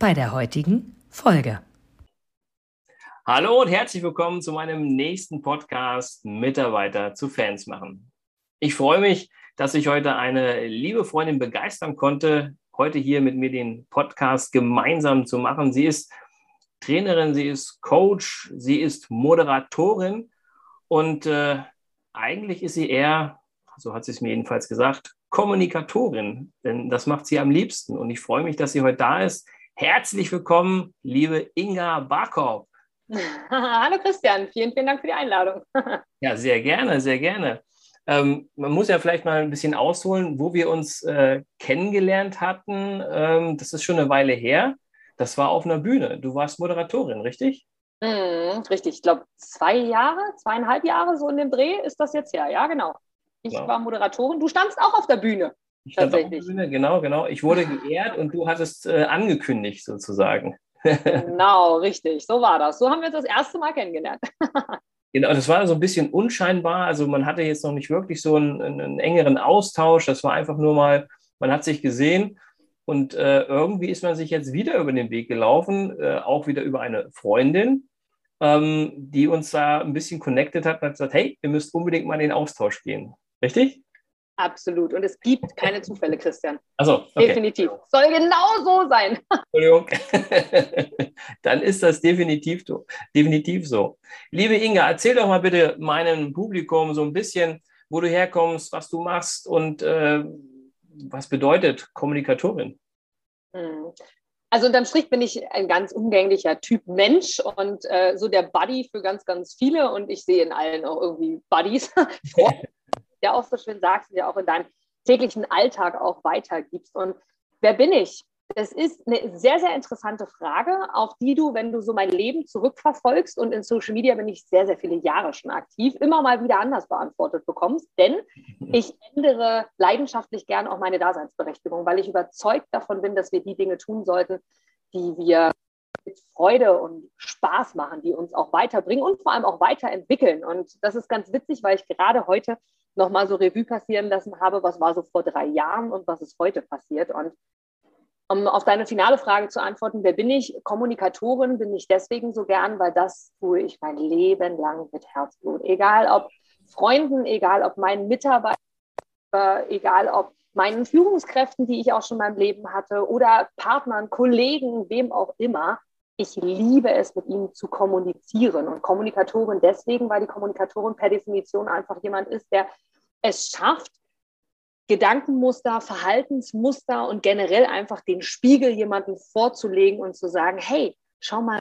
bei der heutigen Folge. Hallo und herzlich willkommen zu meinem nächsten Podcast Mitarbeiter zu Fans machen. Ich freue mich, dass ich heute eine liebe Freundin begeistern konnte, heute hier mit mir den Podcast gemeinsam zu machen. Sie ist Trainerin, sie ist Coach, sie ist Moderatorin und äh, eigentlich ist sie eher, so hat sie es mir jedenfalls gesagt, Kommunikatorin, denn das macht sie am liebsten. Und ich freue mich, dass sie heute da ist. Herzlich willkommen, liebe Inga Barkov. Hallo Christian, vielen, vielen Dank für die Einladung. ja, sehr gerne, sehr gerne. Ähm, man muss ja vielleicht mal ein bisschen ausholen, wo wir uns äh, kennengelernt hatten. Ähm, das ist schon eine Weile her. Das war auf einer Bühne. Du warst Moderatorin, richtig? Mm, richtig, ich glaube zwei Jahre, zweieinhalb Jahre so in dem Dreh ist das jetzt her. Ja, genau. Ich genau. war Moderatorin. Du standst auch auf der Bühne. Ich stand auf der Bühne, genau, genau. Ich wurde geehrt und du hattest äh, angekündigt sozusagen. genau, richtig. So war das. So haben wir uns das erste Mal kennengelernt. Genau, das war so ein bisschen unscheinbar. Also man hatte jetzt noch nicht wirklich so einen, einen engeren Austausch. Das war einfach nur mal, man hat sich gesehen und äh, irgendwie ist man sich jetzt wieder über den Weg gelaufen, äh, auch wieder über eine Freundin, ähm, die uns da ein bisschen connected hat und hat gesagt, hey, ihr müsst unbedingt mal in den Austausch gehen. Richtig? Absolut. Und es gibt keine Zufälle, Christian. Also okay. definitiv. Soll genau so sein. Entschuldigung. Dann ist das definitiv, definitiv so. Liebe Inga, erzähl doch mal bitte meinem Publikum so ein bisschen, wo du herkommst, was du machst und äh, was bedeutet Kommunikatorin. Hm. Also unterm Strich bin ich ein ganz umgänglicher Typ Mensch und äh, so der Buddy für ganz, ganz viele und ich sehe in allen auch irgendwie Buddies. ja auch so schön sagst und ja auch in deinem täglichen Alltag auch weitergibst. Und wer bin ich? Das ist eine sehr, sehr interessante Frage, auf die du, wenn du so mein Leben zurückverfolgst und in Social Media bin ich sehr, sehr viele Jahre schon aktiv, immer mal wieder anders beantwortet bekommst. Denn ich ändere leidenschaftlich gern auch meine Daseinsberechtigung, weil ich überzeugt davon bin, dass wir die Dinge tun sollten, die wir mit Freude und Spaß machen, die uns auch weiterbringen und vor allem auch weiterentwickeln. Und das ist ganz witzig, weil ich gerade heute nochmal so Revue passieren lassen habe, was war so vor drei Jahren und was ist heute passiert. Und um auf deine finale Frage zu antworten, wer bin ich? Kommunikatorin bin ich deswegen so gern, weil das tue ich mein Leben lang mit Herzblut. Egal ob Freunden, egal ob meinen Mitarbeitern, egal ob meinen Führungskräften, die ich auch schon in meinem Leben hatte, oder Partnern, Kollegen, wem auch immer. Ich liebe es, mit ihnen zu kommunizieren. Und Kommunikatorin deswegen, weil die Kommunikatorin per Definition einfach jemand ist, der es schafft, Gedankenmuster, Verhaltensmuster und generell einfach den Spiegel jemandem vorzulegen und zu sagen, hey, schau mal,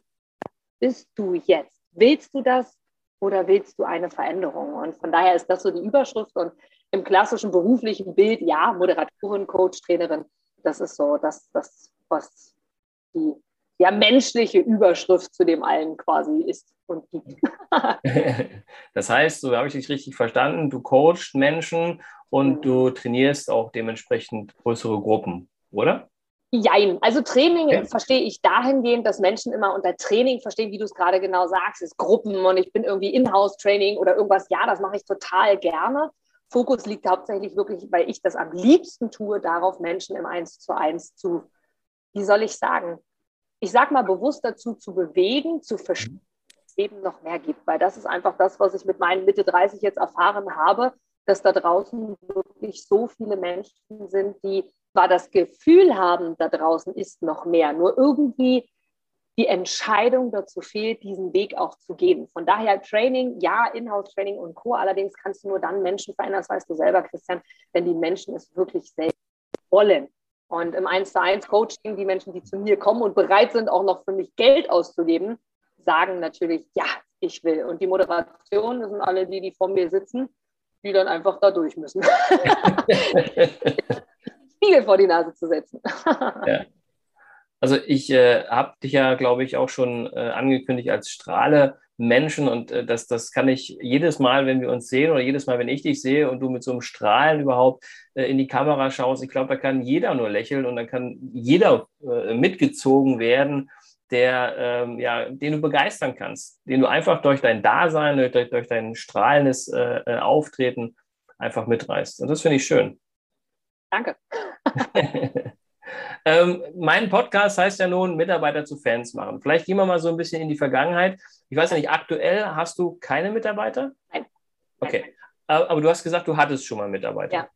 bist du jetzt? Willst du das oder willst du eine Veränderung? Und von daher ist das so die Überschrift und im klassischen beruflichen Bild, ja, Moderatorin, Coach, Trainerin, das ist so das, das was die ja, menschliche Überschrift zu dem allen quasi ist und gibt. das heißt, so habe ich dich richtig verstanden, du coachst Menschen und du trainierst auch dementsprechend größere Gruppen, oder? Jein. Also Training ja. verstehe ich dahingehend, dass Menschen immer unter Training verstehen, wie du es gerade genau sagst, ist Gruppen und ich bin irgendwie Inhouse-Training oder irgendwas. Ja, das mache ich total gerne. Fokus liegt hauptsächlich wirklich, weil ich das am liebsten tue, darauf Menschen im Eins zu eins zu, wie soll ich sagen, ich sag mal bewusst dazu zu bewegen, zu verstehen, dass es eben noch mehr gibt, weil das ist einfach das, was ich mit meinen Mitte 30 jetzt erfahren habe dass da draußen wirklich so viele Menschen sind, die zwar das Gefühl haben, da draußen ist noch mehr, nur irgendwie die Entscheidung dazu fehlt, diesen Weg auch zu gehen. Von daher Training, ja, Inhouse-Training und Co. Allerdings kannst du nur dann Menschen verändern, das weißt du selber, Christian, wenn die Menschen es wirklich selbst wollen. Und im 1 zu 1 Coaching, die Menschen, die zu mir kommen und bereit sind, auch noch für mich Geld auszugeben, sagen natürlich, ja, ich will. Und die Moderation, das sind alle die, die vor mir sitzen, die dann einfach da durch müssen. Spiegel vor die Nase zu setzen. ja. Also ich äh, habe dich ja, glaube ich, auch schon äh, angekündigt als Strahle Menschen und äh, das, das kann ich jedes Mal, wenn wir uns sehen oder jedes Mal, wenn ich dich sehe und du mit so einem Strahlen überhaupt in die Kamera schaust, ich glaube, da kann jeder nur lächeln und dann kann jeder äh, mitgezogen werden, der, ähm, ja, den du begeistern kannst, den du einfach durch dein Dasein, durch, durch dein strahlendes äh, äh, Auftreten einfach mitreißt. Und das finde ich schön. Danke. ähm, mein Podcast heißt ja nun Mitarbeiter zu Fans machen. Vielleicht gehen wir mal so ein bisschen in die Vergangenheit. Ich weiß ja nicht, aktuell hast du keine Mitarbeiter? Nein. Okay. Aber du hast gesagt, du hattest schon mal Mitarbeiter. Ja.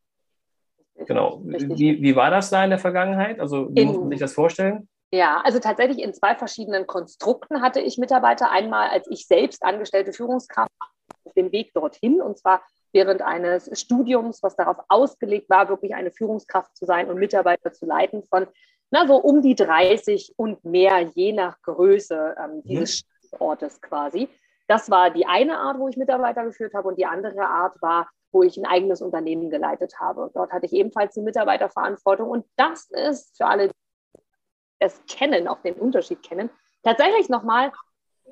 Genau. Wie, wie war das da in der Vergangenheit? Also, wie in, muss man sich das vorstellen? Ja, also tatsächlich in zwei verschiedenen Konstrukten hatte ich Mitarbeiter. Einmal als ich selbst angestellte Führungskraft auf dem Weg dorthin und zwar während eines Studiums, was darauf ausgelegt war, wirklich eine Führungskraft zu sein und Mitarbeiter zu leiten von na, so um die 30 und mehr, je nach Größe ähm, mhm. dieses mhm. Ortes quasi. Das war die eine Art, wo ich Mitarbeiter geführt habe und die andere Art war, wo ich ein eigenes Unternehmen geleitet habe. Dort hatte ich ebenfalls die Mitarbeiterverantwortung und das ist für alle, die es kennen, auch den Unterschied kennen, tatsächlich nochmal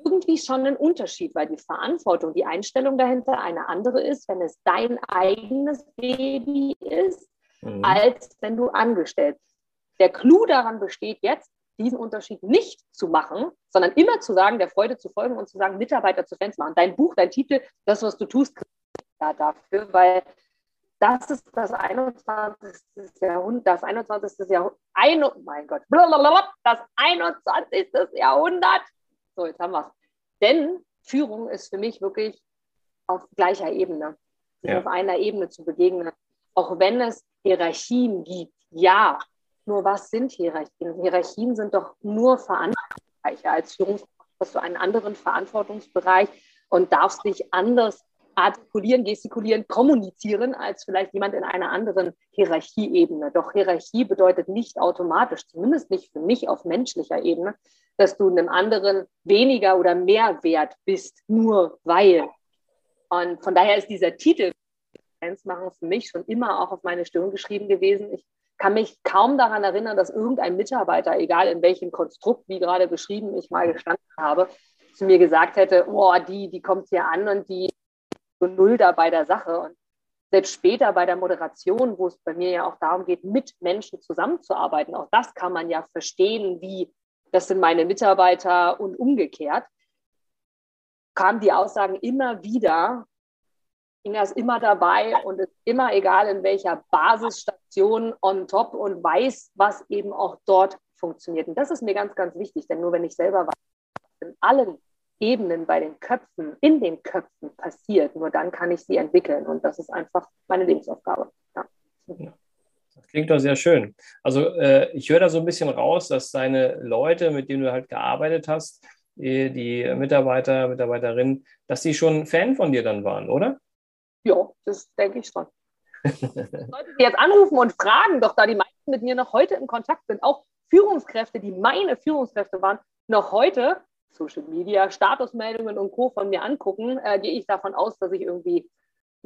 irgendwie schon ein Unterschied, weil die Verantwortung, die Einstellung dahinter eine andere ist, wenn es dein eigenes Baby ist, mhm. als wenn du angestellt bist. Der Clou daran besteht jetzt, diesen Unterschied nicht zu machen, sondern immer zu sagen, der Freude zu folgen und zu sagen, Mitarbeiter zu Fans machen. Dein Buch, dein Titel, das, was du tust, ja dafür, weil das ist das 21. Jahrhundert, das 21. Jahrhundert, ein, oh mein Gott, das 21. Jahrhundert so, jetzt haben wir es. Denn Führung ist für mich wirklich auf gleicher Ebene, ja. auf einer Ebene zu begegnen. Auch wenn es Hierarchien gibt, ja. Nur was sind Hierarchien? Hierarchien sind doch nur Verantwortungsbereiche. Als Führungskraft hast du einen anderen Verantwortungsbereich und darfst dich anders artikulieren, gestikulieren, kommunizieren als vielleicht jemand in einer anderen Hierarchieebene. Doch Hierarchie bedeutet nicht automatisch, zumindest nicht für mich auf menschlicher Ebene, dass du einem anderen weniger oder mehr wert bist, nur weil. Und von daher ist dieser Titel machen für mich schon immer auch auf meine Stirn geschrieben gewesen. Ich kann mich kaum daran erinnern, dass irgendein Mitarbeiter, egal in welchem Konstrukt, wie gerade beschrieben, ich mal gestanden habe, zu mir gesagt hätte, oh, die, die kommt hier an und die so null da bei der Sache. Und selbst später bei der Moderation, wo es bei mir ja auch darum geht, mit Menschen zusammenzuarbeiten, auch das kann man ja verstehen, wie das sind meine Mitarbeiter und umgekehrt, kamen die Aussagen immer wieder, Inga ist immer dabei und ist immer egal in welcher Basisstation on top und weiß, was eben auch dort funktioniert. Und das ist mir ganz, ganz wichtig, denn nur wenn ich selber weiß, in allen Ebenen bei den Köpfen, in den Köpfen passiert, nur dann kann ich sie entwickeln. Und das ist einfach meine Lebensaufgabe. Ja. Das klingt doch sehr schön. Also äh, ich höre da so ein bisschen raus, dass deine Leute, mit denen du halt gearbeitet hast, die, die Mitarbeiter, Mitarbeiterinnen, dass die schon Fan von dir dann waren, oder? Ja, das denke ich schon. Leute, die jetzt anrufen und fragen, doch da die meisten mit mir noch heute in Kontakt sind, auch Führungskräfte, die meine Führungskräfte waren, noch heute Social Media, Statusmeldungen und Co. von mir angucken, äh, gehe ich davon aus, dass ich irgendwie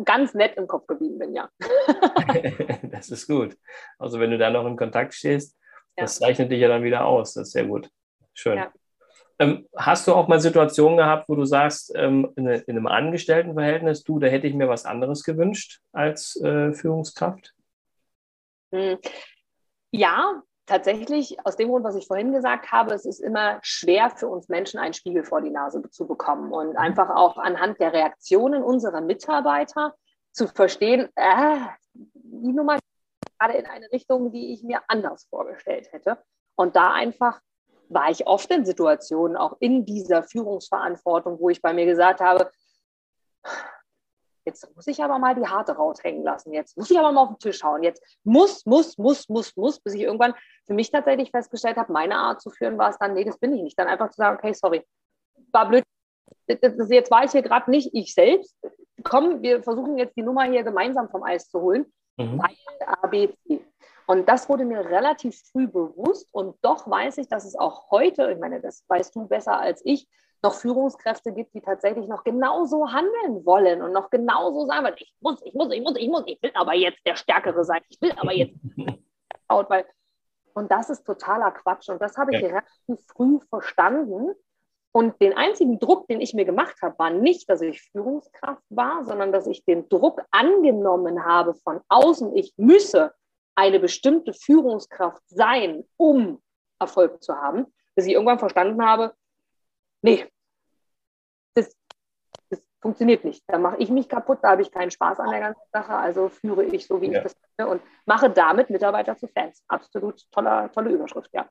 ganz nett im Kopf geblieben bin, ja. das ist gut. Also wenn du da noch in Kontakt stehst, ja. das zeichnet dich ja dann wieder aus. Das ist sehr gut. Schön. Ja. Ähm, hast du auch mal Situationen gehabt, wo du sagst, ähm, in, in, einem Angestelltenverhältnis, du, da hätte ich mir was anderes gewünscht als äh, Führungskraft? Hm. Ja, tatsächlich aus dem Grund, was ich vorhin gesagt habe, es ist immer schwer für uns Menschen, einen Spiegel vor die Nase zu bekommen und mhm. einfach auch anhand der Reaktionen unserer Mitarbeiter zu verstehen, äh, die Nummer gerade in eine Richtung, die ich mir anders vorgestellt hätte. Und da einfach war ich oft in Situationen, auch in dieser Führungsverantwortung, wo ich bei mir gesagt habe, Jetzt muss ich aber mal die harte raushängen lassen. Jetzt muss ich aber mal auf den Tisch hauen. Jetzt muss, muss, muss, muss, muss, bis ich irgendwann für mich tatsächlich festgestellt habe, meine Art zu führen war es dann, nee, das bin ich nicht. Dann einfach zu sagen, okay, sorry, war blöd. Jetzt war ich hier gerade nicht ich selbst. Komm, wir versuchen jetzt die Nummer hier gemeinsam vom Eis zu holen. Mhm. Weil ABC. Und das wurde mir relativ früh bewusst und doch weiß ich, dass es auch heute, ich meine, das weißt du besser als ich, noch Führungskräfte gibt, die tatsächlich noch genauso handeln wollen und noch genauso sagen, ich muss, ich muss, ich muss, ich muss, ich will aber jetzt der Stärkere sein, ich will aber jetzt, weil Und das ist totaler Quatsch. Und das habe ich ja. relativ früh verstanden. Und den einzigen Druck, den ich mir gemacht habe, war nicht, dass ich Führungskraft war, sondern dass ich den Druck angenommen habe von außen. Ich müsse eine bestimmte Führungskraft sein, um Erfolg zu haben, bis ich irgendwann verstanden habe, nee, funktioniert nicht. Da mache ich mich kaputt, da habe ich keinen Spaß an der ganzen Sache, also führe ich so, wie ja. ich das möchte und mache damit Mitarbeiter zu Fans. Absolut toller, tolle Überschrift, ja.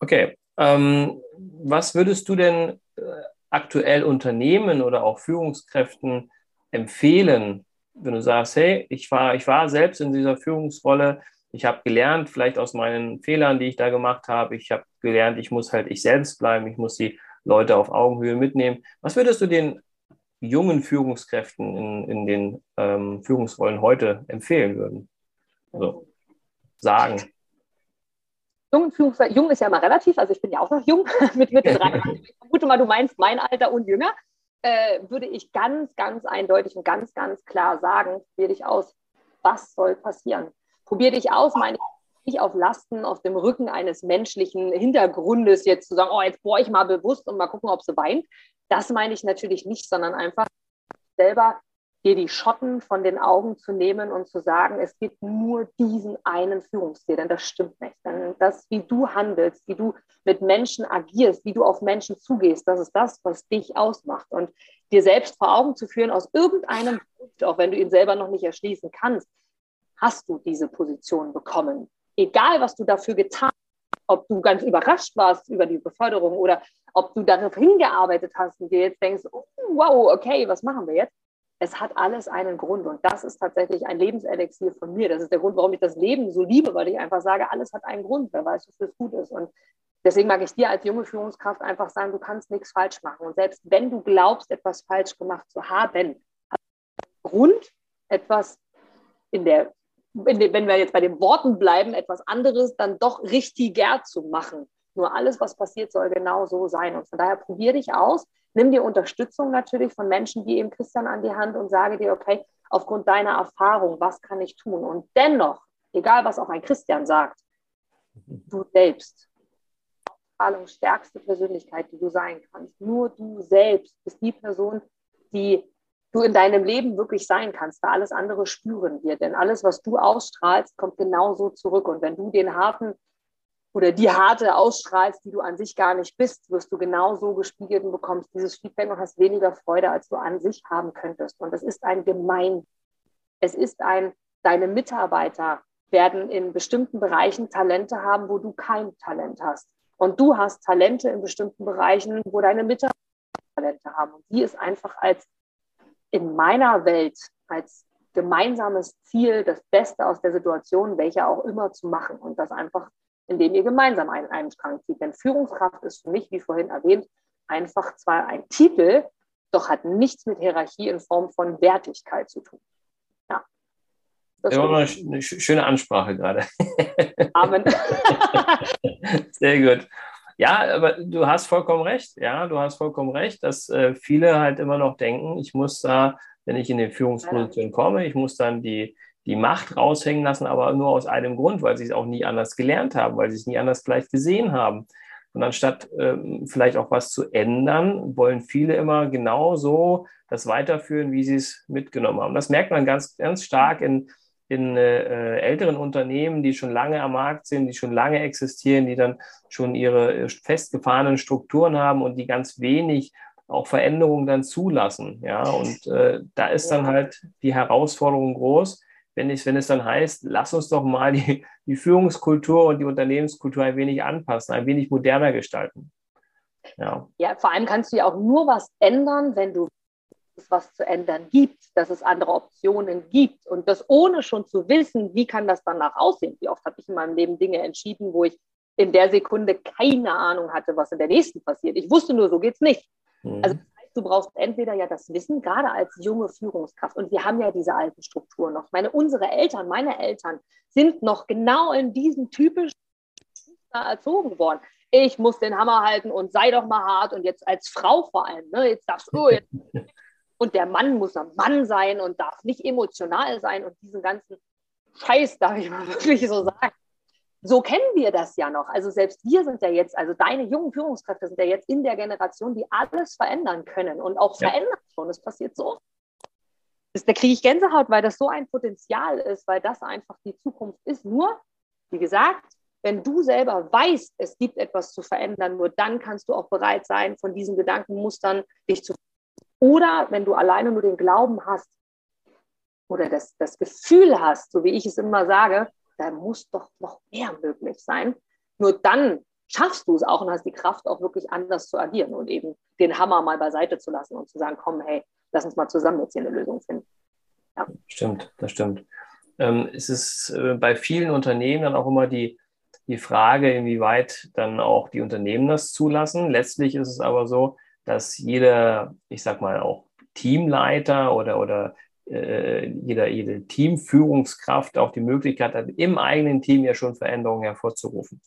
Okay, ähm, was würdest du denn äh, aktuell Unternehmen oder auch Führungskräften empfehlen, wenn du sagst, hey, ich war, ich war selbst in dieser Führungsrolle, ich habe gelernt, vielleicht aus meinen Fehlern, die ich da gemacht habe, ich habe gelernt, ich muss halt ich selbst bleiben, ich muss die Leute auf Augenhöhe mitnehmen. Was würdest du den jungen Führungskräften in, in den ähm, Führungsrollen heute empfehlen würden? Also sagen jungen Führungskräfte, jung ist ja immer relativ, also ich bin ja auch noch jung, mit Mitte 30, ich vermute mal, du meinst mein Alter und jünger, äh, würde ich ganz, ganz eindeutig und ganz, ganz klar sagen, probier dich aus, was soll passieren? Probier dich aus, meine ich nicht auf Lasten, auf dem Rücken eines menschlichen Hintergrundes jetzt zu sagen, oh, jetzt bohre ich mal bewusst und mal gucken, ob sie weint. Das meine ich natürlich nicht, sondern einfach selber dir die Schotten von den Augen zu nehmen und zu sagen, es gibt nur diesen einen Führungsstil, denn das stimmt nicht. Denn das, wie du handelst, wie du mit Menschen agierst, wie du auf Menschen zugehst, das ist das, was dich ausmacht. Und dir selbst vor Augen zu führen, aus irgendeinem Grund, auch wenn du ihn selber noch nicht erschließen kannst, hast du diese Position bekommen. Egal, was du dafür getan hast, ob du ganz überrascht warst über die Beförderung oder ob du darauf hingearbeitet hast und dir jetzt denkst, oh, wow, okay, was machen wir jetzt? es hat alles einen Grund und das ist tatsächlich ein Lebenselixier von mir. Das ist der Grund, warum ich das Leben so liebe, weil ich einfach sage, alles hat einen Grund, wer weiß, wofür es gut ist. Und deswegen mag ich dir als junge Führungskraft einfach sagen, du kannst nichts falsch machen. Und selbst wenn du glaubst, etwas falsch gemacht zu haben, hat Grund, etwas in der, in der, wenn wir jetzt bei den Worten bleiben, etwas anderes dann doch richtiger zu machen. Nur alles, was passiert, soll genau so sein. Und von daher probier dich aus nimm dir Unterstützung natürlich von Menschen wie eben Christian an die Hand und sage dir, okay, aufgrund deiner Erfahrung, was kann ich tun? Und dennoch, egal was auch ein Christian sagt, du selbst, stärkste Persönlichkeit, die du sein kannst. Nur du selbst bist die Person, die du in deinem Leben wirklich sein kannst, weil alles andere spüren wir. Denn alles, was du ausstrahlst, kommt genauso zurück. Und wenn du den harten oder die harte ausstrahlst, die du an sich gar nicht bist, wirst du genauso gespiegelt und bekommst dieses Feedback und hast weniger Freude, als du an sich haben könntest. Und es ist ein Gemein. Es ist ein, deine Mitarbeiter werden in bestimmten Bereichen Talente haben, wo du kein Talent hast. Und du hast Talente in bestimmten Bereichen, wo deine Mitarbeiter Talente haben. Und die ist einfach als in meiner Welt als gemeinsames Ziel, das Beste aus der Situation, welche auch immer zu machen und das einfach indem ihr gemeinsam einen, einen Strang zieht. Denn Führungskraft ist für mich, wie vorhin erwähnt, einfach zwar ein Titel, doch hat nichts mit Hierarchie in Form von Wertigkeit zu tun. Ja. Das war eine, eine schöne Ansprache gerade. Amen. Sehr gut. Ja, aber du hast vollkommen recht. Ja, du hast vollkommen recht, dass äh, viele halt immer noch denken, ich muss da, wenn ich in die Führungsposition komme, ich muss dann die, die Macht raushängen lassen, aber nur aus einem Grund, weil sie es auch nie anders gelernt haben, weil sie es nie anders vielleicht gesehen haben. Und anstatt ähm, vielleicht auch was zu ändern, wollen viele immer genau so das weiterführen, wie sie es mitgenommen haben. Das merkt man ganz, ganz stark in, in äh, älteren Unternehmen, die schon lange am Markt sind, die schon lange existieren, die dann schon ihre äh, festgefahrenen Strukturen haben und die ganz wenig auch Veränderungen dann zulassen. Ja, und äh, da ist dann halt die Herausforderung groß, wenn, ich, wenn es dann heißt, lass uns doch mal die, die Führungskultur und die Unternehmenskultur ein wenig anpassen, ein wenig moderner gestalten. Ja. ja, vor allem kannst du ja auch nur was ändern, wenn du was zu ändern gibt, dass es andere Optionen gibt und das ohne schon zu wissen, wie kann das danach aussehen. Wie oft habe ich in meinem Leben Dinge entschieden, wo ich in der Sekunde keine Ahnung hatte, was in der nächsten passiert. Ich wusste nur, so geht es nicht. Mhm. Also du brauchst entweder ja das Wissen, gerade als junge Führungskraft. Und wir haben ja diese alten Strukturen noch. Meine, unsere Eltern, meine Eltern sind noch genau in diesen typischen erzogen worden. Ich muss den Hammer halten und sei doch mal hart und jetzt als Frau vor allem. Ne? Jetzt darfst du. Jetzt. Und der Mann muss ein Mann sein und darf nicht emotional sein und diesen ganzen Scheiß, darf ich mal wirklich so sagen. so kennen wir das ja noch. Also selbst wir sind ja jetzt, also deine jungen Führungskräfte sind ja jetzt in der Generation, die alles verändern können und auch ja. verändern schon. Es passiert so. Das, da kriege ich Gänsehaut, weil das so ein Potenzial ist, weil das einfach die Zukunft ist. Nur, wie gesagt, wenn du selber weißt, es gibt etwas zu verändern, nur dann kannst du auch bereit sein, von diesen Gedankenmustern dich zu. Oder wenn du alleine nur den Glauben hast oder das, das Gefühl hast, so wie ich es immer sage, da muss doch noch mehr möglich sein. Nur dann schaffst du es auch und hast die Kraft, auch wirklich anders zu agieren und eben den Hammer mal beiseite zu lassen und zu sagen, komm, hey, lass uns mal zusammen jetzt hier eine Lösung finden. Ja. Stimmt, das stimmt. Ähm, es ist äh, bei vielen Unternehmen dann auch immer die, die Frage, inwieweit dann auch die Unternehmen das zulassen. Letztlich ist es aber so, dass jeder, ich sag mal auch Teamleiter oder, oder äh, jeder, jede Teamführungskraft auch die Möglichkeit hat, im eigenen Team ja schon Veränderungen hervorzurufen.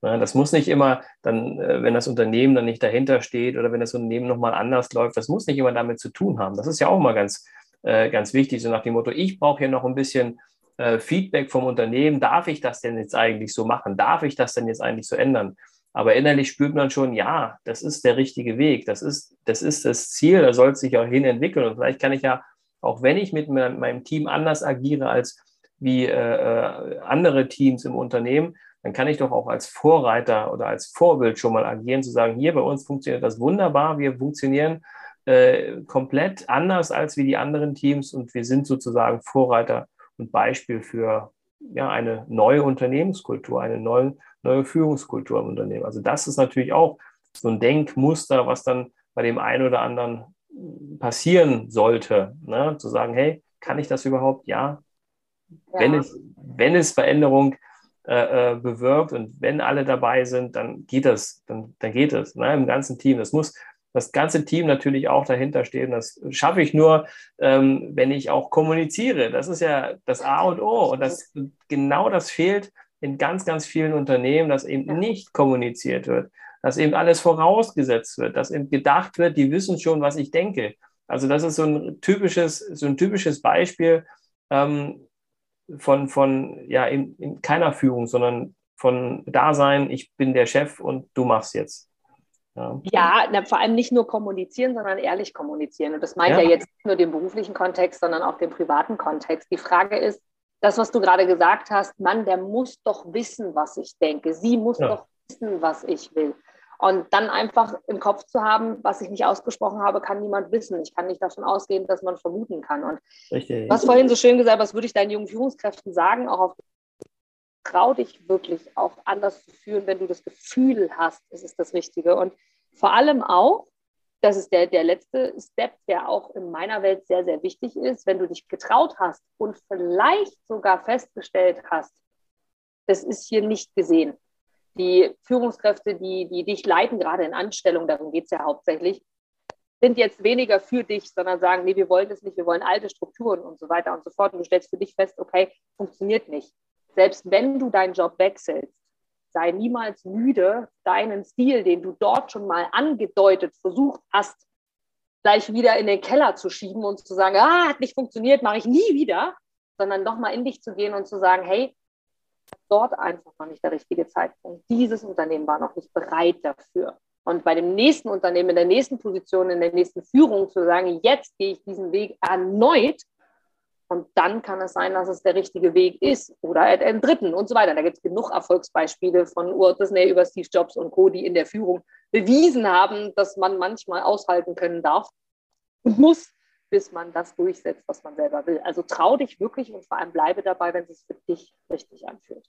Das muss nicht immer dann, äh, wenn das Unternehmen dann nicht dahinter steht oder wenn das Unternehmen nochmal anders läuft, das muss nicht immer damit zu tun haben. Das ist ja auch mal ganz, äh, ganz wichtig, so nach dem Motto, ich brauche hier noch ein bisschen Feedback vom Unternehmen. Darf ich das denn jetzt eigentlich so machen? Darf ich das denn jetzt eigentlich so ändern? Aber innerlich spürt man schon, ja, das ist der richtige Weg. Das ist das, ist das Ziel. Da soll es sich auch hin entwickeln. Und vielleicht kann ich ja auch wenn ich mit meinem Team anders agiere als wie äh, äh, andere Teams im Unternehmen, dann kann ich doch auch als Vorreiter oder als Vorbild schon mal agieren, zu sagen, hier bei uns funktioniert das wunderbar, wir funktionieren äh, komplett anders als wie die anderen Teams und wir sind sozusagen Vorreiter und Beispiel für ja, eine neue Unternehmenskultur, eine neue, neue Führungskultur im Unternehmen. Also das ist natürlich auch so ein Denkmuster, was dann bei dem einen oder anderen passieren sollte, ne? zu sagen, hey, kann ich das überhaupt? Ja. ja. Wenn, es, wenn es Veränderung äh, äh, bewirkt und wenn alle dabei sind, dann geht das, dann, dann geht es ne? im ganzen Team. Das muss das ganze Team natürlich auch dahinter stehen. Das schaffe ich nur, ähm, wenn ich auch kommuniziere. Das ist ja das A und O. Und das, genau das fehlt in ganz, ganz vielen Unternehmen, dass eben nicht kommuniziert wird dass eben alles vorausgesetzt wird, dass eben gedacht wird, die wissen schon, was ich denke. Also das ist so ein typisches, so ein typisches Beispiel ähm, von, von ja, in, in keiner Führung, sondern von Dasein, ich bin der Chef und du machst jetzt. Ja, ja na, vor allem nicht nur kommunizieren, sondern ehrlich kommunizieren. Und das meint ja. ja jetzt nicht nur den beruflichen Kontext, sondern auch den privaten Kontext. Die Frage ist, das, was du gerade gesagt hast, Mann, der muss doch wissen, was ich denke. Sie muss ja. doch wissen, was ich will. Und dann einfach im Kopf zu haben, was ich nicht ausgesprochen habe, kann niemand wissen. Ich kann nicht davon ausgehen, dass man vermuten kann. Und Richtig. was vorhin so schön gesagt, was würde ich deinen jungen Führungskräften sagen, auch auf trau dich wirklich auch anders zu führen, wenn du das Gefühl hast, es ist das Richtige. Und vor allem auch, das ist der, der letzte Step, der auch in meiner Welt sehr, sehr wichtig ist, wenn du dich getraut hast und vielleicht sogar festgestellt hast, das ist hier nicht gesehen die Führungskräfte, die, die dich leiten, gerade in Anstellung, darum geht es ja hauptsächlich, sind jetzt weniger für dich, sondern sagen, nee, wir wollen das nicht, wir wollen alte Strukturen und so weiter und so fort. Und du stellst für dich fest, okay, funktioniert nicht. Selbst wenn du deinen Job wechselst, sei niemals müde, deinen Stil, den du dort schon mal angedeutet versucht hast, gleich wieder in den Keller zu schieben und zu sagen, ah, hat nicht funktioniert, mache ich nie wieder, sondern nochmal in dich zu gehen und zu sagen, hey, dort einfach noch nicht der richtige Zeitpunkt. Dieses Unternehmen war noch nicht bereit dafür. Und bei dem nächsten Unternehmen, in der nächsten Position, in der nächsten Führung zu sagen, jetzt gehe ich diesen Weg erneut und dann kann es sein, dass es der richtige Weg ist oder einen dritten und so weiter. Da gibt es genug Erfolgsbeispiele von Walt Disney über Steve Jobs und Co., die in der Führung bewiesen haben, dass man manchmal aushalten können darf und muss, bis man das durchsetzt, was man selber will. Also trau dich wirklich und vor allem bleibe dabei, wenn es sich für dich richtig anfühlt.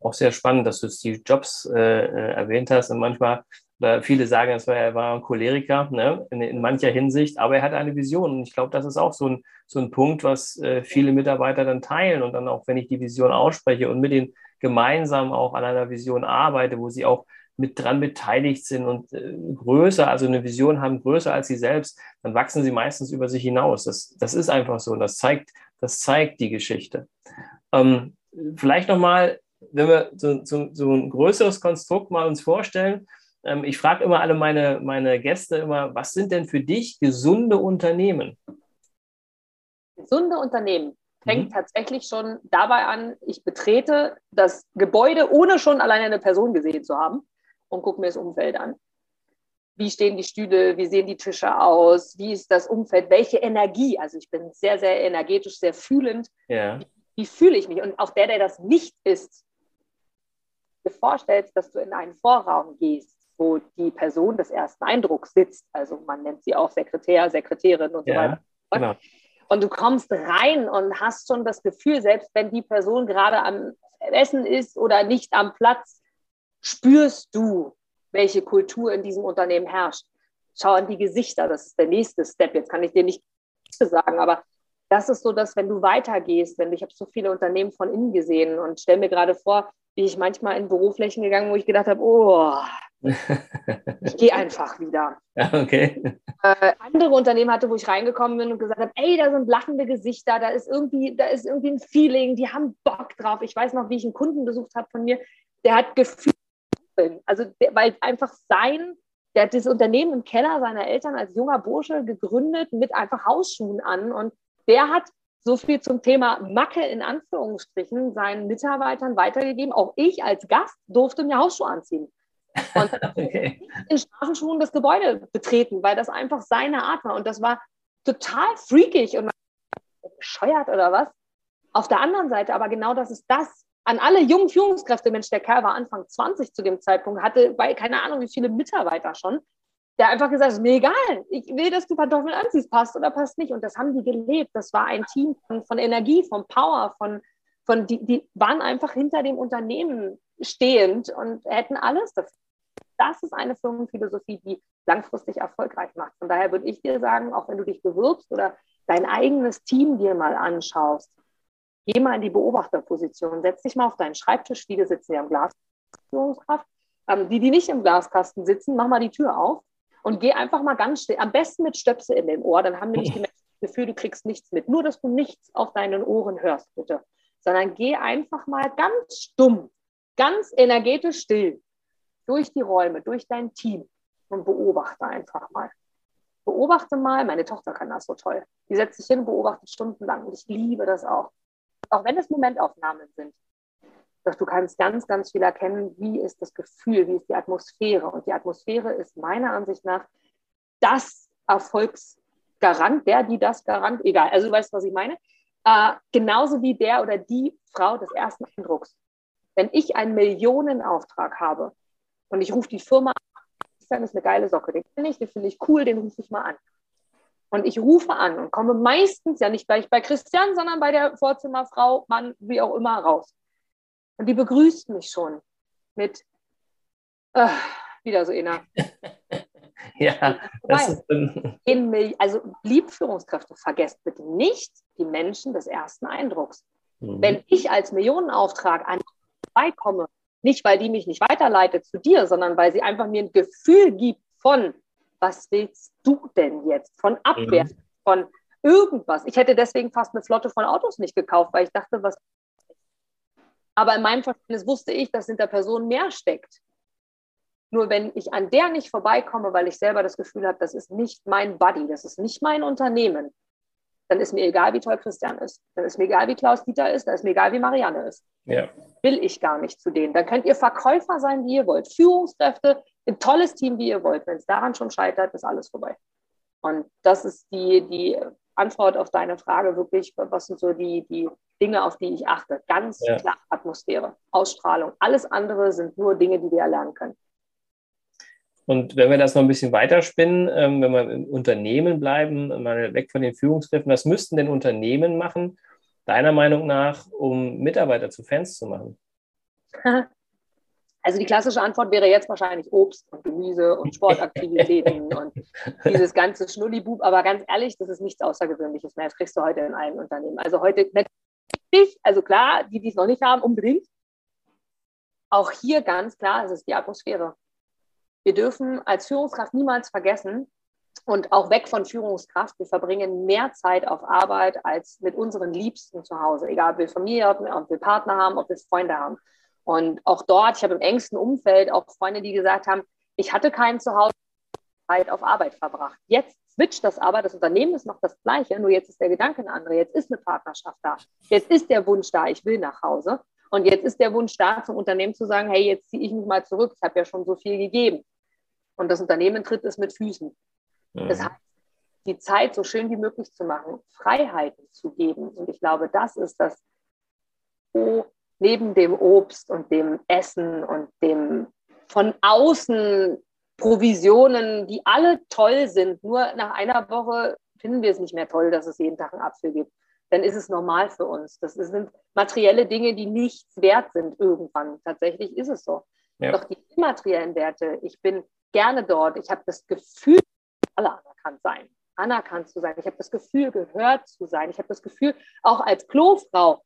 Auch sehr spannend, dass du Steve Jobs äh, äh erwähnt hast und manchmal oder viele sagen, war, er war ein Choleriker ne, in, in, mancher Hinsicht, aber er hat eine Vision. Und ich glaube, das ist auch so ein, so ein Punkt, was äh, viele Mitarbeiter dann teilen. Und dann auch, wenn ich die Vision ausspreche und mit ihnen gemeinsam auch an einer Vision arbeite, wo sie auch mit dran beteiligt sind und äh, größer, also eine Vision haben, größer als sie selbst, dann wachsen sie meistens über sich hinaus. Das, das ist einfach so und das zeigt, das zeigt die Geschichte. Ähm, vielleicht nochmal, wenn wir so, so, so, ein größeres Konstrukt mal uns vorstellen. Ähm, ich frage immer alle meine, meine Gäste immer, was sind denn für dich gesunde Unternehmen? Gesunde Unternehmen. fängt mhm. tatsächlich schon dabei an, ich betrete das Gebäude, ohne schon alleine eine Person gesehen zu haben und gucke mir das Umfeld an. Wie stehen die Stühle? Wie sehen die Tische aus? Wie ist das Umfeld? Welche Energie? Also ich bin sehr, sehr energetisch, sehr fühlend. Ja. Wie, wie fühle ich mich? Und auch der, der das nicht ist, dir vorstellst, dass du in einen Vorraum gehst, wo die Person des ersten Eindrucks sitzt, also man nennt sie auch Sekretär, Sekretärin und ja, so weiter. Genau. Und du kommst rein und hast schon das Gefühl, selbst wenn die Person gerade am Essen ist oder nicht am Platz, spürst du, welche Kultur in diesem Unternehmen herrscht. Schau an die Gesichter, das ist der nächste Step. Jetzt kann ich dir nicht sagen, aber das ist so, dass wenn du weitergehst, wenn ich habe so viele Unternehmen von innen gesehen und stell mir gerade vor, wie ich manchmal in Büroflächen gegangen, wo ich gedacht habe, oh, ich gehe einfach wieder. Okay. Äh, andere Unternehmen hatte, wo ich reingekommen bin und gesagt habe, ey, da sind lachende Gesichter, da ist irgendwie, da ist irgendwie ein Feeling, die haben Bock drauf. Ich weiß noch, wie ich einen Kunden besucht habe von mir, der hat Gefühl, also der, weil einfach sein, der hat das Unternehmen im Keller seiner Eltern als junger Bursche gegründet mit einfach Hausschuhen an und der hat so viel zum Thema Macke in Anführungsstrichen seinen Mitarbeitern weitergegeben. Auch ich als Gast durfte mir Hausschuhe anziehen. Und okay. in Straßenschuhen das Gebäude betreten, weil das einfach seine Art war. Und das war total freakig und bescheuert oder was. Auf der anderen Seite aber genau das ist das. An alle jungen Führungskräfte, Mensch, der Kerl war Anfang 20 zu dem Zeitpunkt, hatte bei keine Ahnung wie viele Mitarbeiter schon, der einfach gesagt hat, mir egal, ich will, dass du Pantoffeln anziehst, passt oder passt nicht. Und das haben die gelebt. Das war ein Team von, von Energie, von Power, von, von die, die waren einfach hinter dem Unternehmen stehend und hätten alles dafür. Das ist eine Firmenphilosophie, die langfristig erfolgreich macht. Von daher würde ich dir sagen, auch wenn du dich bewirbst oder dein eigenes Team dir mal anschaust, geh mal in die Beobachterposition, setz dich mal auf deinen Schreibtisch, viele sitzen ja im Glasführungskraft. Ähm, die, die nicht im Glaskasten sitzen, mach mal die Tür auf und geh einfach mal ganz still, am besten mit Stöpsel in dem Ohr, dann haben nämlich die Menschen das Gefühl, du kriegst nichts mit. Nur, dass du nichts auf deinen Ohren hörst, bitte. Sondern geh einfach mal ganz stumm, ganz energetisch still durch die Räume, durch dein Team und beobachte einfach mal. Beobachte mal, meine Tochter kann das so toll. Die setzt sich hin, beobachtet stundenlang und ich liebe das auch. Auch wenn es Momentaufnahmen sind. Dass du kannst ganz, ganz viel erkennen, wie ist das Gefühl, wie ist die Atmosphäre. Und die Atmosphäre ist meiner Ansicht nach das Erfolgsgarant, der, die das Garant, egal, also du weißt, was ich meine. Äh, genauso wie der oder die Frau des ersten Eindrucks. Wenn ich einen Millionenauftrag habe, und ich rufe die Firma an, das ist eine geile Socke, den kenne ich, den finde ich cool, den rufe ich mal an. Und ich rufe an und komme meistens ja nicht gleich bei Christian, sondern bei der Vorzimmerfrau, Mann, wie auch immer, raus. Und die begrüßt mich schon mit äh, wieder so einer. ja, das ist also lieb Führungskräfte, vergesst bitte nicht die Menschen des ersten Eindrucks. Mhm. Wenn ich als Millionenauftrag an vorbeikomme nicht, weil die mich nicht weiterleitet zu dir, sondern weil sie einfach mir ein Gefühl gibt von, was willst du denn jetzt? Von Abwehr, mhm. von irgendwas. Ich hätte deswegen fast eine Flotte von Autos nicht gekauft, weil ich dachte, was. Aber in meinem Verständnis wusste ich, dass hinter Personen mehr steckt. Nur wenn ich an der nicht vorbeikomme, weil ich selber das Gefühl habe, das ist nicht mein Buddy, das ist nicht mein Unternehmen, dann ist mir egal, wie toll Christian ist. Dann ist mir egal, wie Klaus Dieter ist. Dann ist mir egal, wie Marianne ist. Ja. Will ich gar nicht zu denen. Dann könnt ihr Verkäufer sein, wie ihr wollt. Führungskräfte, ein tolles Team, wie ihr wollt. Wenn es daran schon scheitert, ist alles vorbei. Und das ist die, die Antwort auf deine Frage wirklich, was sind so die, die Dinge, auf die ich achte. Ganz ja. klar Atmosphäre, Ausstrahlung. Alles andere sind nur Dinge, die wir erlernen können. Und wenn wir das noch ein bisschen weiterspinnen, ähm, wenn wir im Unternehmen bleiben, mal weg von den Führungskräften, was müssten denn Unternehmen machen, deiner Meinung nach, um Mitarbeiter zu Fans zu machen? Also die klassische Antwort wäre jetzt wahrscheinlich Obst und Gemüse und Sportaktivitäten und dieses ganze Schnullibub. Aber ganz ehrlich, das ist nichts Außergewöhnliches mehr. Das kriegst du heute in allen Unternehmen. Also heute natürlich, also klar, die, die es noch nicht haben, unbedingt. Auch hier ganz klar, es ist die Atmosphäre. Wir dürfen als Führungskraft niemals vergessen und auch weg von Führungskraft, wir verbringen mehr Zeit auf Arbeit als mit unseren Liebsten zu Hause, egal ob wir Familie haben, ob wir Partner haben, ob wir Freunde haben. Und auch dort, ich habe im engsten Umfeld auch Freunde, die gesagt haben, ich hatte keinen Zuhause Zeit auf Arbeit verbracht. Jetzt switcht das aber, das Unternehmen ist noch das gleiche, nur jetzt ist der Gedanke ein anderer, jetzt ist eine Partnerschaft da, jetzt ist der Wunsch da, ich will nach Hause und jetzt ist der Wunsch da, zum Unternehmen zu sagen, hey, jetzt ziehe ich mich mal zurück, ich habe ja schon so viel gegeben. Und das Unternehmen tritt es mit Füßen. Mhm. Das heißt, die Zeit so schön wie möglich zu machen, Freiheiten zu geben. Und ich glaube, das ist das O neben dem Obst und dem Essen und dem von außen Provisionen, die alle toll sind. Nur nach einer Woche finden wir es nicht mehr toll, dass es jeden Tag einen Apfel gibt. Dann ist es normal für uns. Das sind materielle Dinge, die nichts wert sind irgendwann. Tatsächlich ist es so. Ja. Doch die immateriellen Werte, ich bin gerne dort. Ich habe das Gefühl, alle anerkannt sein, anerkannt zu sein. Ich habe das Gefühl, gehört zu sein. Ich habe das Gefühl, auch als Klofrau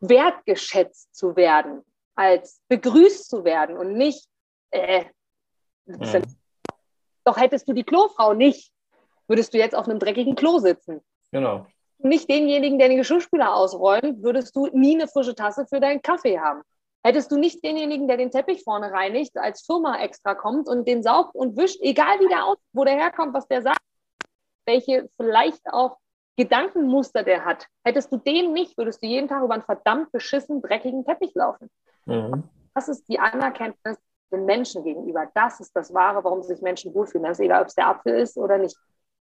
wertgeschätzt zu werden, als begrüßt zu werden und nicht, äh, mhm. doch hättest du die Klofrau nicht, würdest du jetzt auf einem dreckigen Klo sitzen. Genau. Nicht denjenigen, der den Geschirrspüler ausräumt, würdest du nie eine frische Tasse für deinen Kaffee haben. Hättest du nicht denjenigen, der den Teppich vorne reinigt, als Firma extra kommt und den saugt und wischt, egal wie der aus, wo der herkommt, was der sagt, welche vielleicht auch Gedankenmuster der hat, hättest du den nicht, würdest du jeden Tag über einen verdammt beschissen, dreckigen Teppich laufen. Mhm. Das ist die Anerkenntnis den Menschen gegenüber. Das ist das Wahre, warum sich Menschen wohlfühlen. Das ist egal, ob es der Apfel ist oder nicht.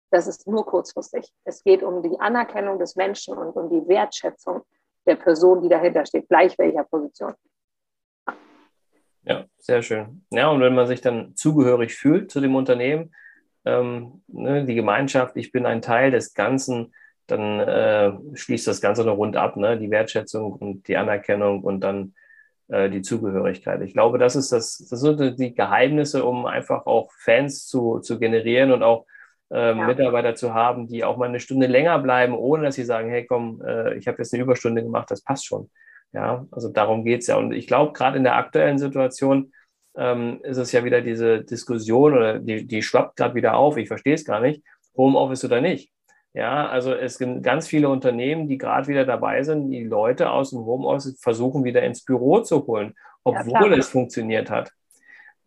Das ist nur kurzfristig. Es geht um die Anerkennung des Menschen und um die Wertschätzung der Person, die dahinter steht, gleich welcher Position. Ja, sehr schön. Ja, und wenn man sich dann zugehörig fühlt zu dem Unternehmen, ähm, ne, die Gemeinschaft, ich bin ein Teil des Ganzen, dann äh, schließt das Ganze noch rund ab, ne? die Wertschätzung und die Anerkennung und dann äh, die Zugehörigkeit. Ich glaube, das ist das, das sind die Geheimnisse, um einfach auch Fans zu, zu generieren und auch äh, ja. Mitarbeiter zu haben, die auch mal eine Stunde länger bleiben, ohne dass sie sagen, hey komm, äh, ich habe jetzt eine Überstunde gemacht, das passt schon. Ja, also darum geht es ja. Und ich glaube, gerade in der aktuellen Situation ähm, ist es ja wieder diese Diskussion oder die, die schwappt gerade wieder auf. Ich verstehe es gar nicht. Homeoffice oder nicht. Ja, also es gibt ganz viele Unternehmen, die gerade wieder dabei sind, die Leute aus dem Homeoffice versuchen wieder ins Büro zu holen, obwohl ja, es funktioniert hat.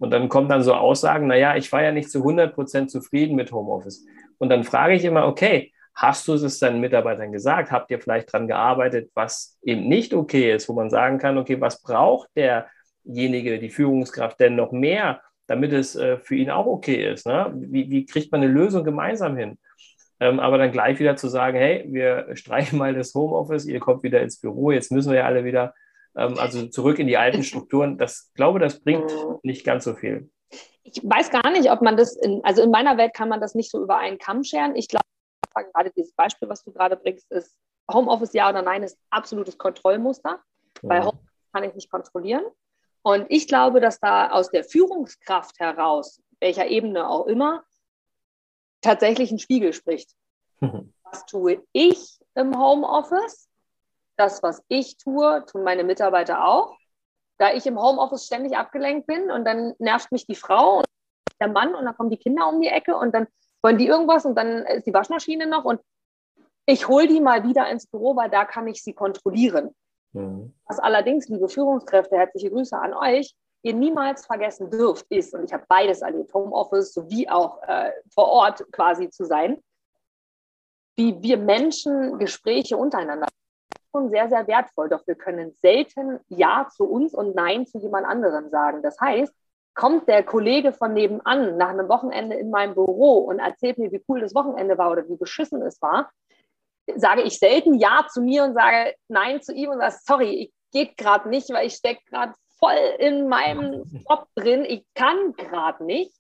Und dann kommen dann so Aussagen, naja, ich war ja nicht zu 100 Prozent zufrieden mit Homeoffice. Und dann frage ich immer, okay, Hast du es deinen Mitarbeitern gesagt? Habt ihr vielleicht daran gearbeitet, was eben nicht okay ist, wo man sagen kann, okay, was braucht derjenige, die Führungskraft denn noch mehr, damit es äh, für ihn auch okay ist? Ne? Wie, wie, kriegt man eine Lösung gemeinsam hin? Ähm, aber dann gleich wieder zu sagen, hey, wir streichen mal das Homeoffice, ihr kommt wieder ins Büro, jetzt müssen wir ja alle wieder, ähm, also zurück in die alten Strukturen. Das glaube, das bringt nicht ganz so viel. Ich weiß gar nicht, ob man das, in, also in meiner Welt kann man das nicht so über einen Kamm scheren. Ich glaube, gerade dieses Beispiel, was du gerade bringst, ist Homeoffice ja oder nein, ist absolutes Kontrollmuster. Bei Homeoffice kann ich nicht kontrollieren. Und ich glaube, dass da aus der Führungskraft heraus, welcher Ebene auch immer, tatsächlich ein Spiegel spricht. Mhm. Was tue ich im Homeoffice? Das, was ich tue, tun meine Mitarbeiter auch. Da ich im Homeoffice ständig abgelenkt bin und dann nervt mich die Frau und der Mann und dann kommen die Kinder um die Ecke und dann wollen die irgendwas und dann ist die Waschmaschine noch und ich hole die mal wieder ins Büro, weil da kann ich sie kontrollieren. Mhm. Was allerdings, liebe Führungskräfte, herzliche Grüße an euch, ihr niemals vergessen dürft, ist, und ich habe beides erlebt, Homeoffice sowie auch äh, vor Ort quasi zu sein, wie wir Menschen Gespräche untereinander schon sehr, sehr wertvoll. Doch wir können selten Ja zu uns und Nein zu jemand anderem sagen. Das heißt, kommt der Kollege von nebenan nach einem Wochenende in meinem Büro und erzählt mir, wie cool das Wochenende war oder wie beschissen es war, sage ich selten Ja zu mir und sage Nein zu ihm und sage, sorry, ich geht gerade nicht, weil ich stecke gerade voll in meinem Job drin, ich kann gerade nicht.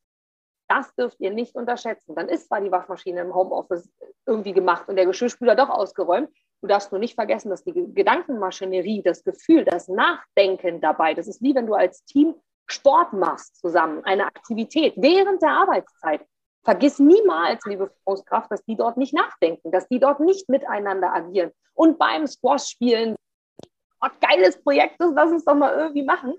Das dürft ihr nicht unterschätzen. Dann ist zwar die Waschmaschine im Homeoffice irgendwie gemacht und der Geschirrspüler doch ausgeräumt. Du darfst nur nicht vergessen, dass die Gedankenmaschinerie, das Gefühl, das Nachdenken dabei, das ist wie wenn du als Team Sport machst zusammen, eine Aktivität während der Arbeitszeit, vergiss niemals, liebe Führungskraft, dass die dort nicht nachdenken, dass die dort nicht miteinander agieren. Und beim Squash spielen, oh, geiles Projekt, lass uns doch mal irgendwie machen.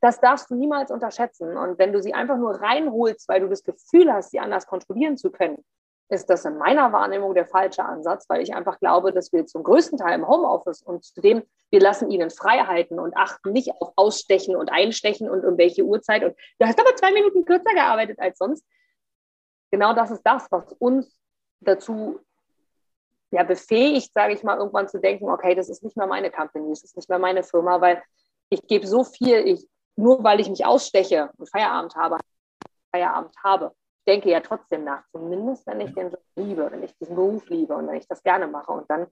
Das darfst du niemals unterschätzen. Und wenn du sie einfach nur reinholst, weil du das Gefühl hast, sie anders kontrollieren zu können, ist das in meiner Wahrnehmung der falsche Ansatz, weil ich einfach glaube, dass wir zum größten Teil im Homeoffice und zudem, wir lassen ihnen Freiheiten und achten nicht auf Ausstechen und Einstechen und um welche Uhrzeit. Und du hast aber zwei Minuten kürzer gearbeitet als sonst. genau das ist das, was uns dazu ja, befähigt, sage ich mal, irgendwann zu denken, okay, das ist nicht mehr meine Company, das ist nicht mehr meine Firma, weil ich gebe so viel, ich, nur weil ich mich aussteche und Feierabend habe, Feierabend habe, denke ja trotzdem nach, zumindest wenn ich den Job liebe, wenn ich diesen Beruf liebe und wenn ich das gerne mache. Und dann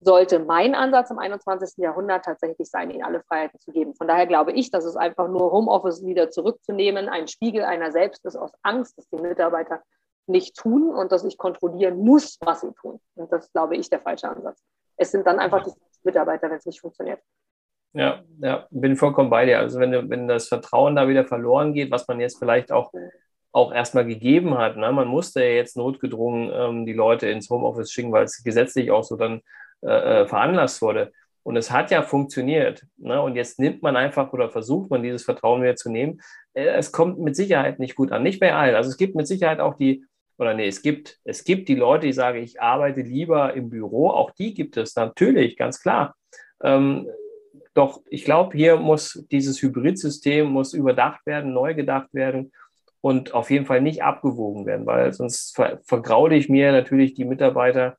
sollte mein Ansatz im 21. Jahrhundert tatsächlich sein, ihnen alle Freiheiten zu geben. Von daher glaube ich, dass es einfach nur Homeoffice wieder zurückzunehmen, ein Spiegel einer selbst ist aus Angst, dass die Mitarbeiter nicht tun und dass ich kontrollieren muss, was sie tun. Und das glaube ich der falsche Ansatz. Es sind dann einfach die Mitarbeiter, wenn es nicht funktioniert. Ja, ja, bin vollkommen bei dir. Also wenn, wenn das Vertrauen da wieder verloren geht, was man jetzt vielleicht auch, auch erstmal gegeben hat, ne? man musste ja jetzt notgedrungen ähm, die Leute ins Homeoffice schicken, weil es gesetzlich auch so dann äh, äh, veranlasst wurde. Und es hat ja funktioniert. Ne? Und jetzt nimmt man einfach oder versucht man dieses Vertrauen wieder zu nehmen. Äh, es kommt mit Sicherheit nicht gut an. Nicht bei allen. Also es gibt mit Sicherheit auch die, oder nee, es gibt, es gibt die Leute, die sagen, ich arbeite lieber im Büro. Auch die gibt es natürlich, ganz klar. Ähm, doch ich glaube, hier muss dieses Hybridsystem muss überdacht werden, neu gedacht werden und auf jeden Fall nicht abgewogen werden, weil sonst ver vergraule ich mir natürlich die Mitarbeiter.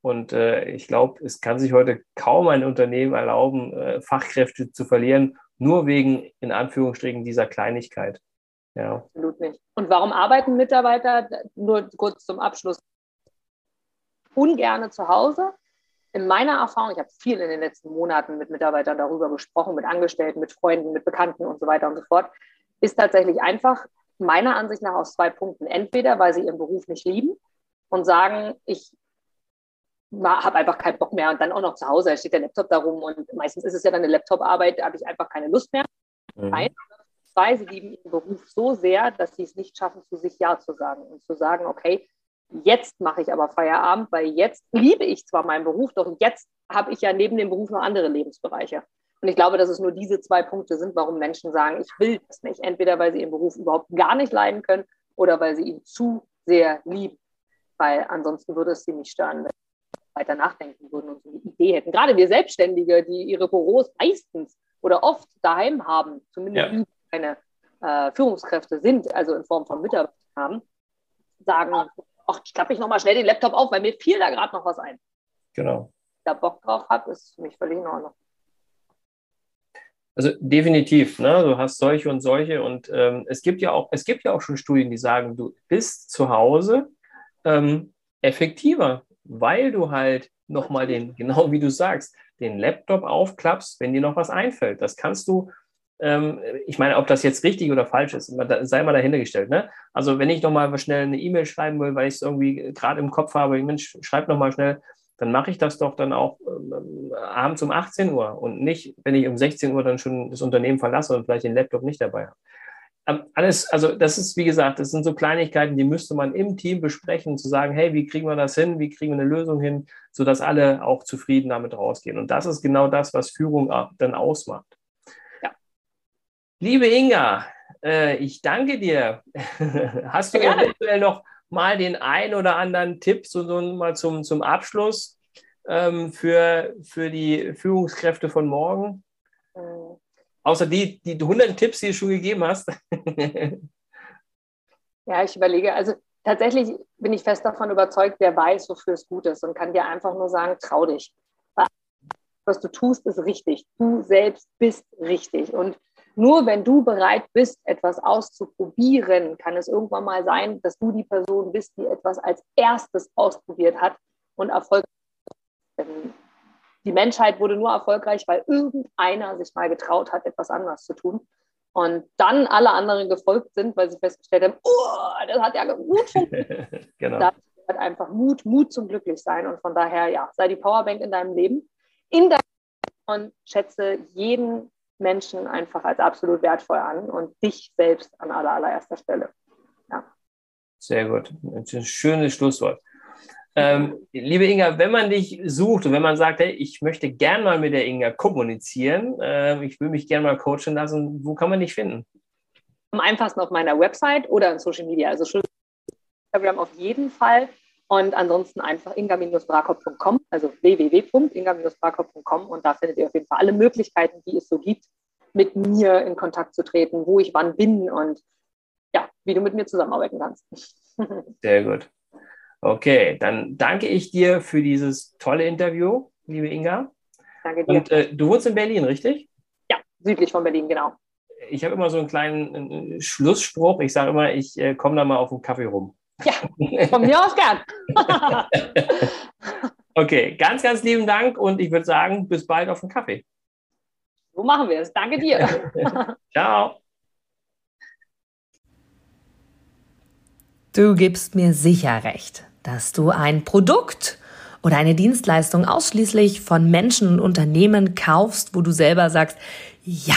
Und äh, ich glaube, es kann sich heute kaum ein Unternehmen erlauben, äh, Fachkräfte zu verlieren, nur wegen, in Anführungsstrichen, dieser Kleinigkeit. Ja. Absolut nicht. Und warum arbeiten Mitarbeiter, nur kurz zum Abschluss, ungerne zu Hause? in meiner Erfahrung, ich habe viel in den letzten Monaten mit Mitarbeitern darüber gesprochen, mit Angestellten, mit Freunden, mit Bekannten und so weiter und so fort, ist tatsächlich einfach meiner Ansicht nach aus zwei Punkten. Entweder, weil sie ihren Beruf nicht lieben und sagen, ich habe einfach keinen Bock mehr und dann auch noch zu Hause, da steht der Laptop da rum und meistens ist es ja dann eine Laptop-Arbeit, da habe ich einfach keine Lust mehr. Mhm. Ein, zwei, sie lieben ihren Beruf so sehr, dass sie es nicht schaffen, zu sich Ja zu sagen und zu sagen, okay, Jetzt mache ich aber Feierabend, weil jetzt liebe ich zwar meinen Beruf, doch jetzt habe ich ja neben dem Beruf noch andere Lebensbereiche. Und ich glaube, dass es nur diese zwei Punkte sind, warum Menschen sagen, ich will das nicht. Entweder weil sie ihren Beruf überhaupt gar nicht leiden können oder weil sie ihn zu sehr lieben. Weil ansonsten würde es sie nicht stören, wenn sie weiter nachdenken würden und so eine Idee hätten. Gerade wir Selbstständige, die ihre Büros meistens oder oft daheim haben, zumindest ja. keine äh, Führungskräfte sind, also in Form von Mitarbeitern haben, sagen, ach, klappe ich nochmal schnell den Laptop auf, weil mir fiel da gerade noch was ein. Genau. Da Bock drauf habe, ist für mich völlig in Ordnung. Also definitiv, ne? du hast solche und solche und ähm, es gibt ja auch, es gibt ja auch schon Studien, die sagen, du bist zu Hause ähm, effektiver, weil du halt nochmal den, genau wie du sagst, den Laptop aufklappst, wenn dir noch was einfällt. Das kannst du ähm, ich meine, ob das jetzt richtig oder falsch ist, sei mal dahintergestellt. Ne? Also wenn ich nochmal schnell eine E-Mail schreiben will, weil ich es irgendwie gerade im Kopf habe, Mensch, schreib nochmal schnell, dann mache ich das doch dann auch ähm, abends um 18 Uhr und nicht, wenn ich um 16 Uhr dann schon das Unternehmen verlasse und vielleicht den Laptop nicht dabei habe. Ähm, alles, also das ist, wie gesagt, das sind so Kleinigkeiten, die müsste man im Team besprechen, zu sagen, hey, wie kriegen wir das hin, wie kriegen wir eine Lösung hin, sodass alle auch zufrieden damit rausgehen. Und das ist genau das, was Führung dann ausmacht. Liebe Inga, äh, ich danke dir. Hast du ja. eventuell noch mal den ein oder anderen Tipp so, so mal zum, zum Abschluss ähm, für, für die Führungskräfte von morgen? Mhm. Außer die, die 100 Tipps, die du schon gegeben hast. ja, ich überlege, also tatsächlich bin ich fest davon überzeugt, wer weiß, wofür es gut ist und kann dir einfach nur sagen, trau dich. Was du tust, ist richtig. Du selbst bist richtig. Und nur wenn du bereit bist, etwas auszuprobieren, kann es irgendwann mal sein, dass du die Person bist, die etwas als erstes ausprobiert hat und erfolgreich. Die Menschheit wurde nur erfolgreich, weil irgendeiner sich mal getraut hat, etwas anderes zu tun. Und dann alle anderen gefolgt sind, weil sie festgestellt haben, oh, das hat ja gut funktioniert. genau. Das hat einfach Mut, Mut zum Glücklichsein. Und von daher, ja, sei die Powerbank in deinem Leben, in deinem und schätze jeden Menschen einfach als absolut wertvoll an und dich selbst an aller, allererster Stelle. Ja. Sehr gut. Ein schönes Schlusswort. Ähm, liebe Inga, wenn man dich sucht und wenn man sagt, hey, ich möchte gern mal mit der Inga kommunizieren, äh, ich will mich gern mal coachen lassen, wo kann man dich finden? Am einfachsten auf meiner Website oder in Social Media, also Instagram auf jeden Fall. Und ansonsten einfach inga-brakop.com, also www.inga-brakop.com und da findet ihr auf jeden Fall alle Möglichkeiten, die es so gibt, mit mir in Kontakt zu treten, wo ich wann bin und ja, wie du mit mir zusammenarbeiten kannst. Sehr gut. Okay, dann danke ich dir für dieses tolle Interview, liebe Inga. Danke dir. Und äh, du wohnst in Berlin, richtig? Ja, südlich von Berlin, genau. Ich habe immer so einen kleinen äh, Schlussspruch. Ich sage immer, ich äh, komme da mal auf einen Kaffee rum. Ja, von mir aus gern. okay, ganz, ganz lieben Dank und ich würde sagen, bis bald auf den Kaffee. So machen wir es. Danke dir. Ciao. Du gibst mir sicher recht, dass du ein Produkt oder eine Dienstleistung ausschließlich von Menschen und Unternehmen kaufst, wo du selber sagst, ja,